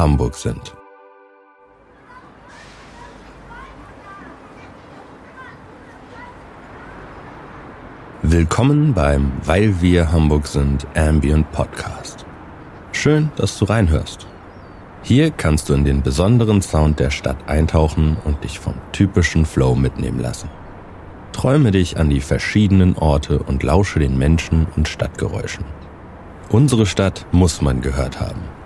Hamburg sind. Willkommen beim Weil wir Hamburg sind Ambient Podcast. Schön, dass du reinhörst. Hier kannst du in den besonderen Sound der Stadt eintauchen und dich vom typischen Flow mitnehmen lassen. Träume dich an die verschiedenen Orte und lausche den Menschen und Stadtgeräuschen. Unsere Stadt muss man gehört haben.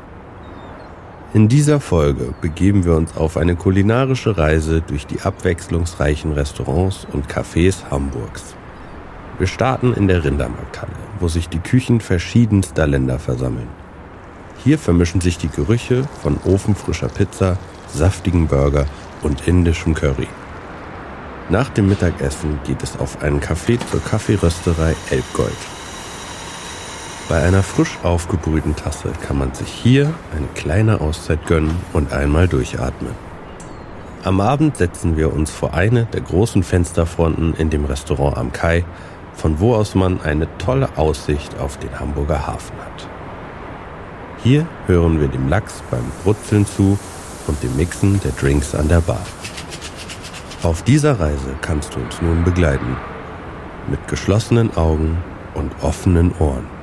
In dieser Folge begeben wir uns auf eine kulinarische Reise durch die abwechslungsreichen Restaurants und Cafés Hamburgs. Wir starten in der Rindermarkthalle, wo sich die Küchen verschiedenster Länder versammeln. Hier vermischen sich die Gerüche von ofenfrischer Pizza, saftigen Burger und indischem Curry. Nach dem Mittagessen geht es auf einen Café zur Kaffeerösterei Elbgold. Bei einer frisch aufgebrühten Tasse kann man sich hier eine kleine Auszeit gönnen und einmal durchatmen. Am Abend setzen wir uns vor eine der großen Fensterfronten in dem Restaurant am Kai, von wo aus man eine tolle Aussicht auf den Hamburger Hafen hat. Hier hören wir dem Lachs beim Brutzeln zu und dem Mixen der Drinks an der Bar. Auf dieser Reise kannst du uns nun begleiten. Mit geschlossenen Augen und offenen Ohren.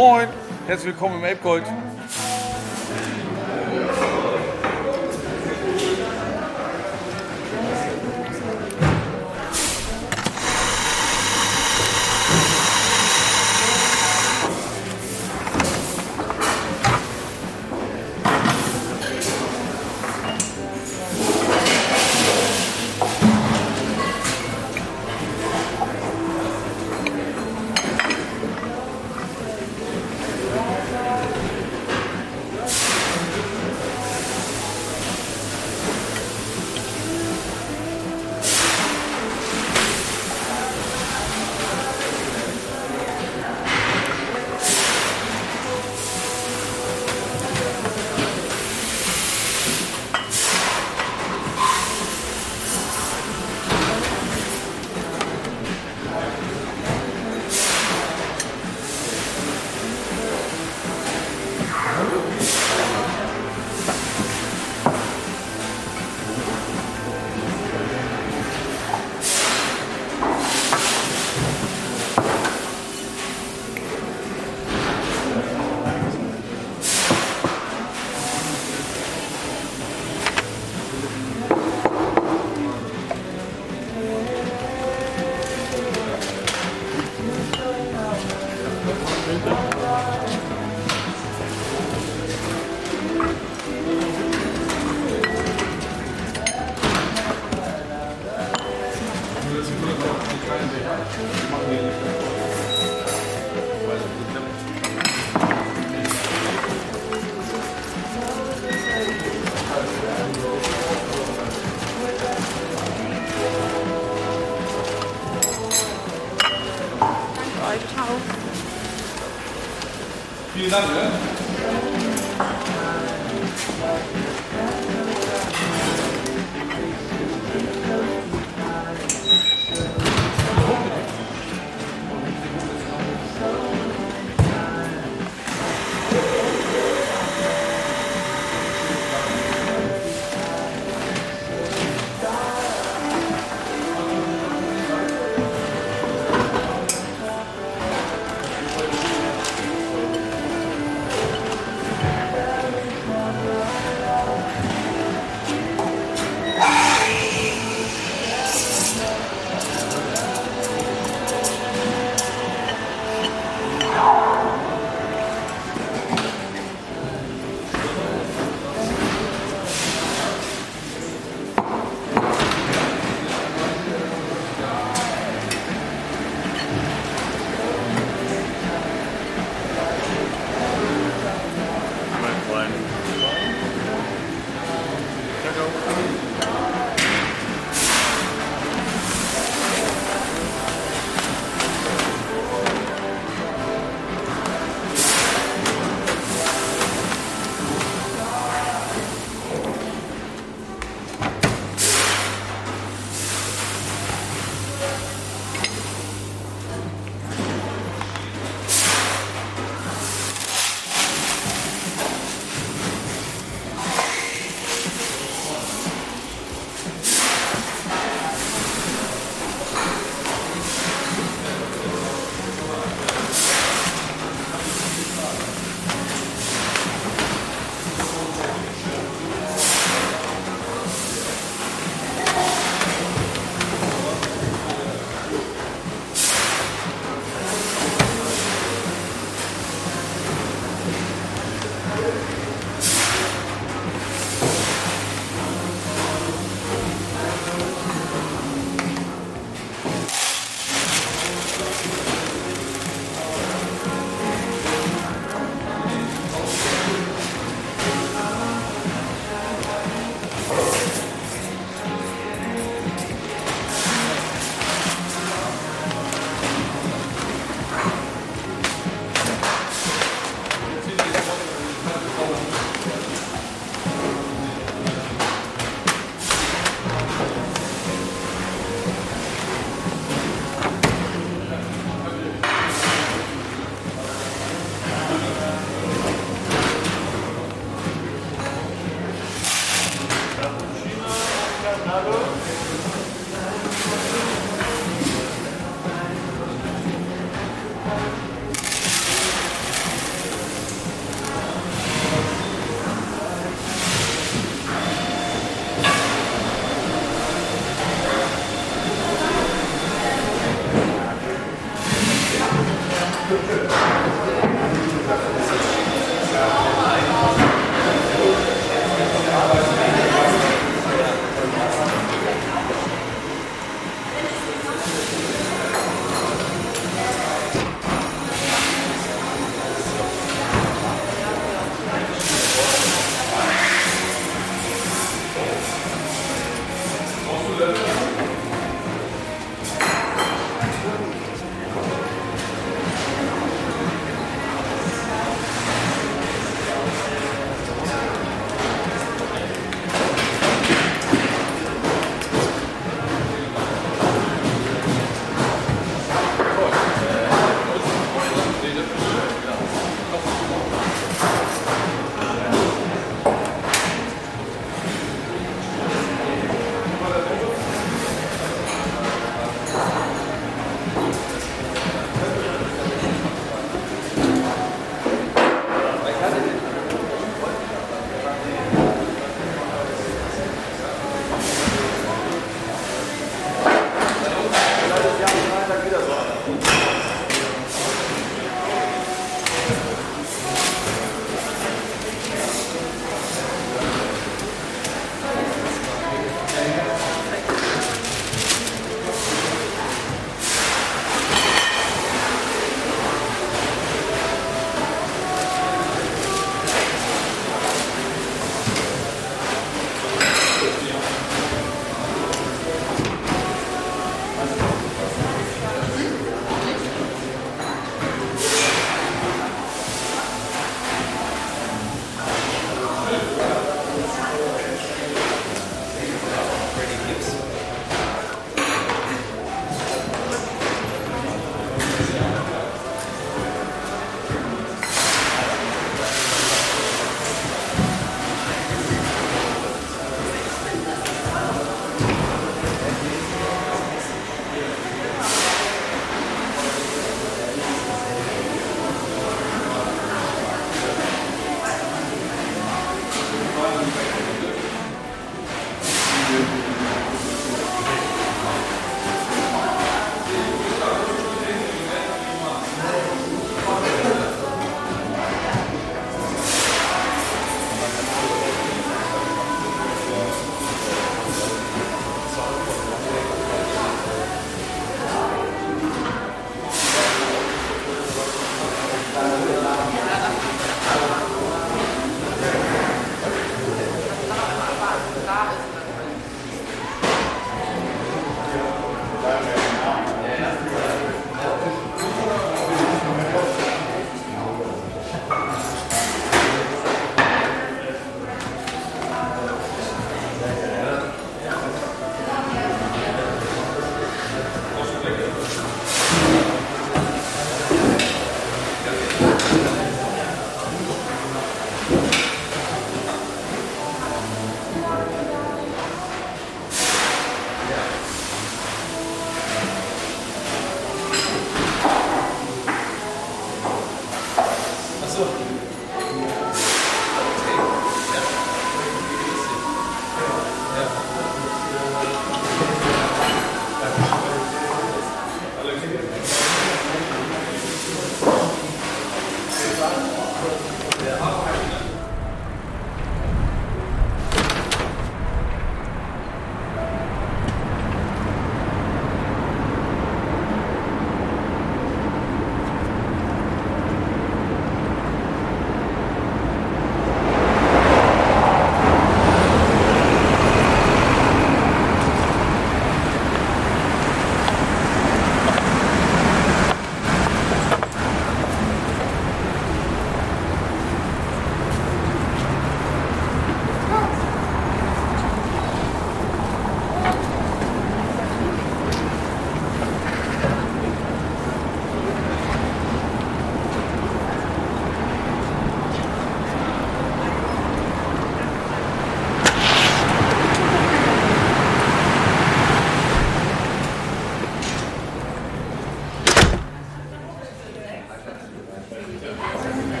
Moin, herzlich willkommen im. Vielen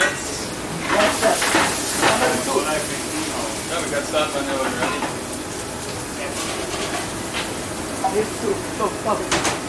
minutes? What's up? Cool. No, we. It's two. Go, go.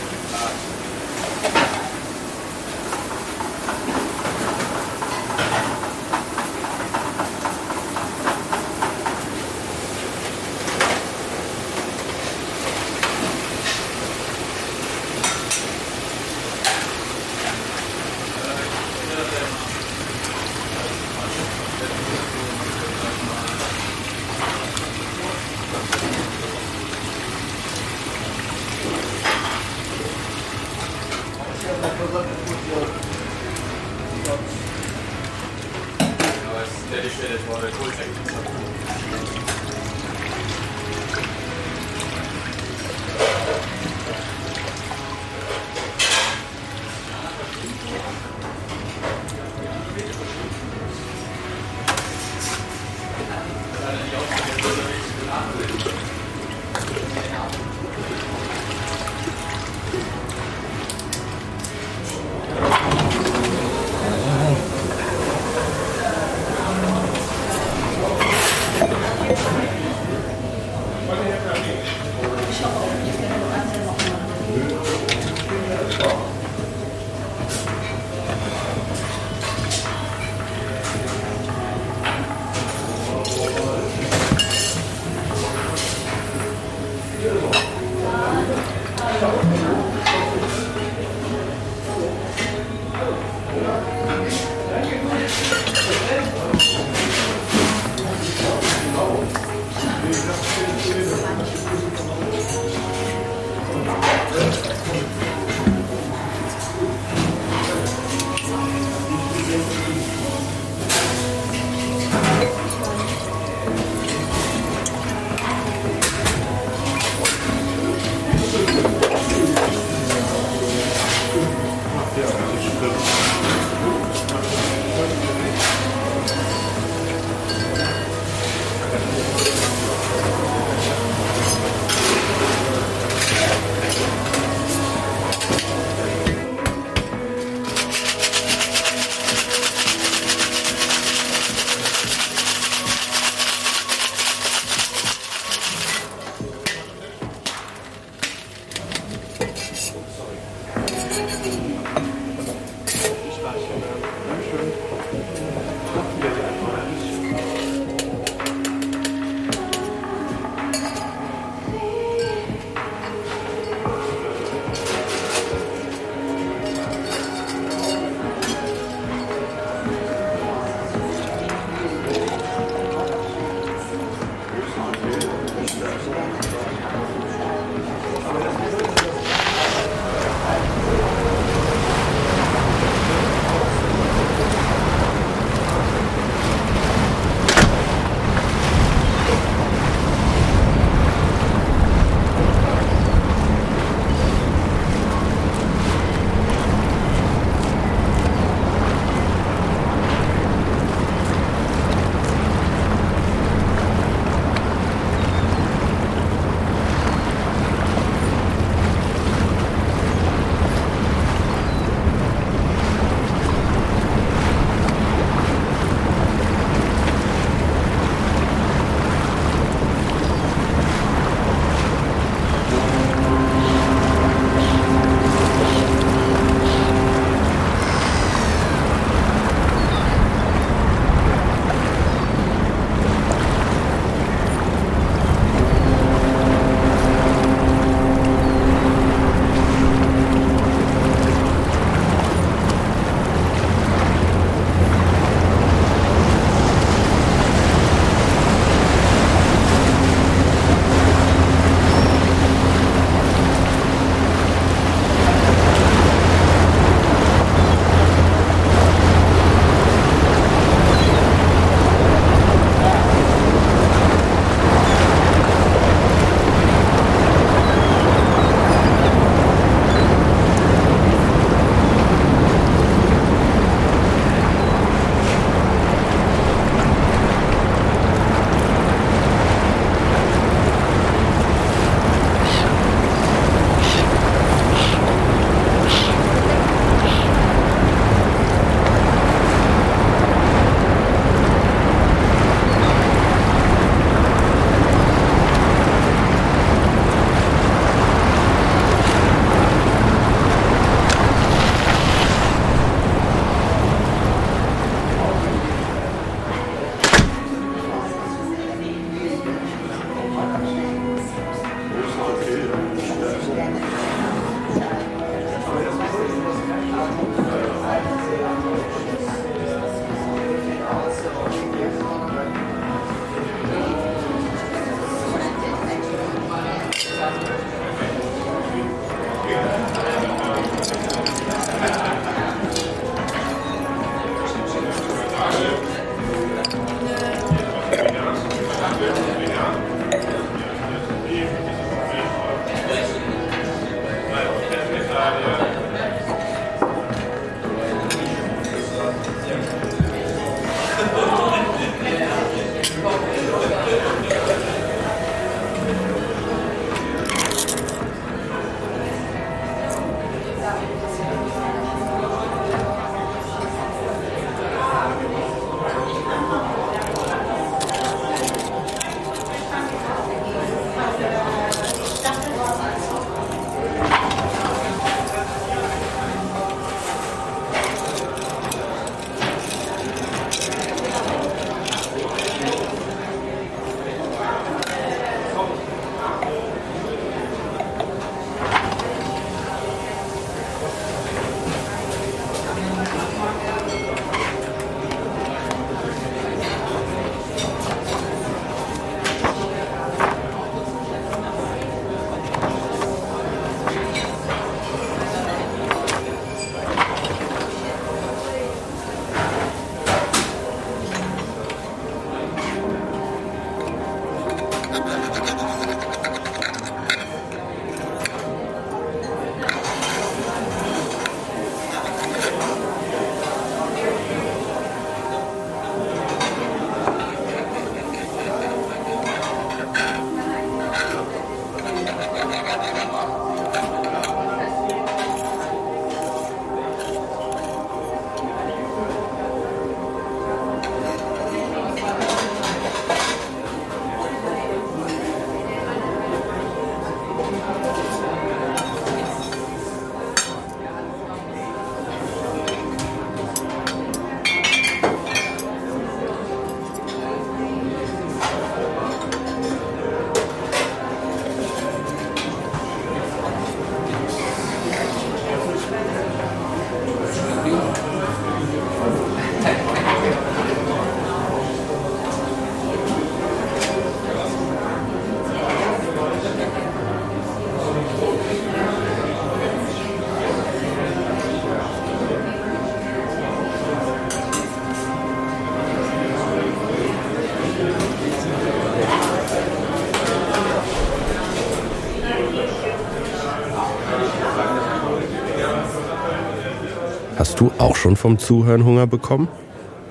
Du auch schon vom Zuhören Hunger bekommen?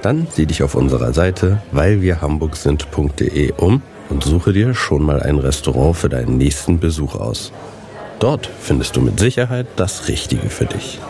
Dann sieh dich auf unserer Seite weilwirhamburg-sind.de um und suche dir schon mal ein Restaurant für deinen nächsten Besuch aus. Dort findest du mit Sicherheit das Richtige für dich.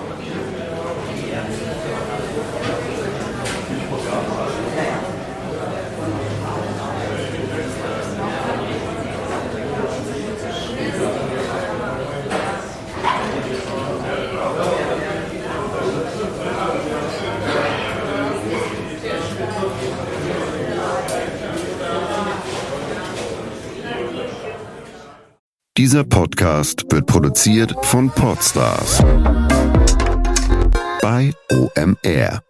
Dieser Podcast wird produziert von Podstars bei OMR.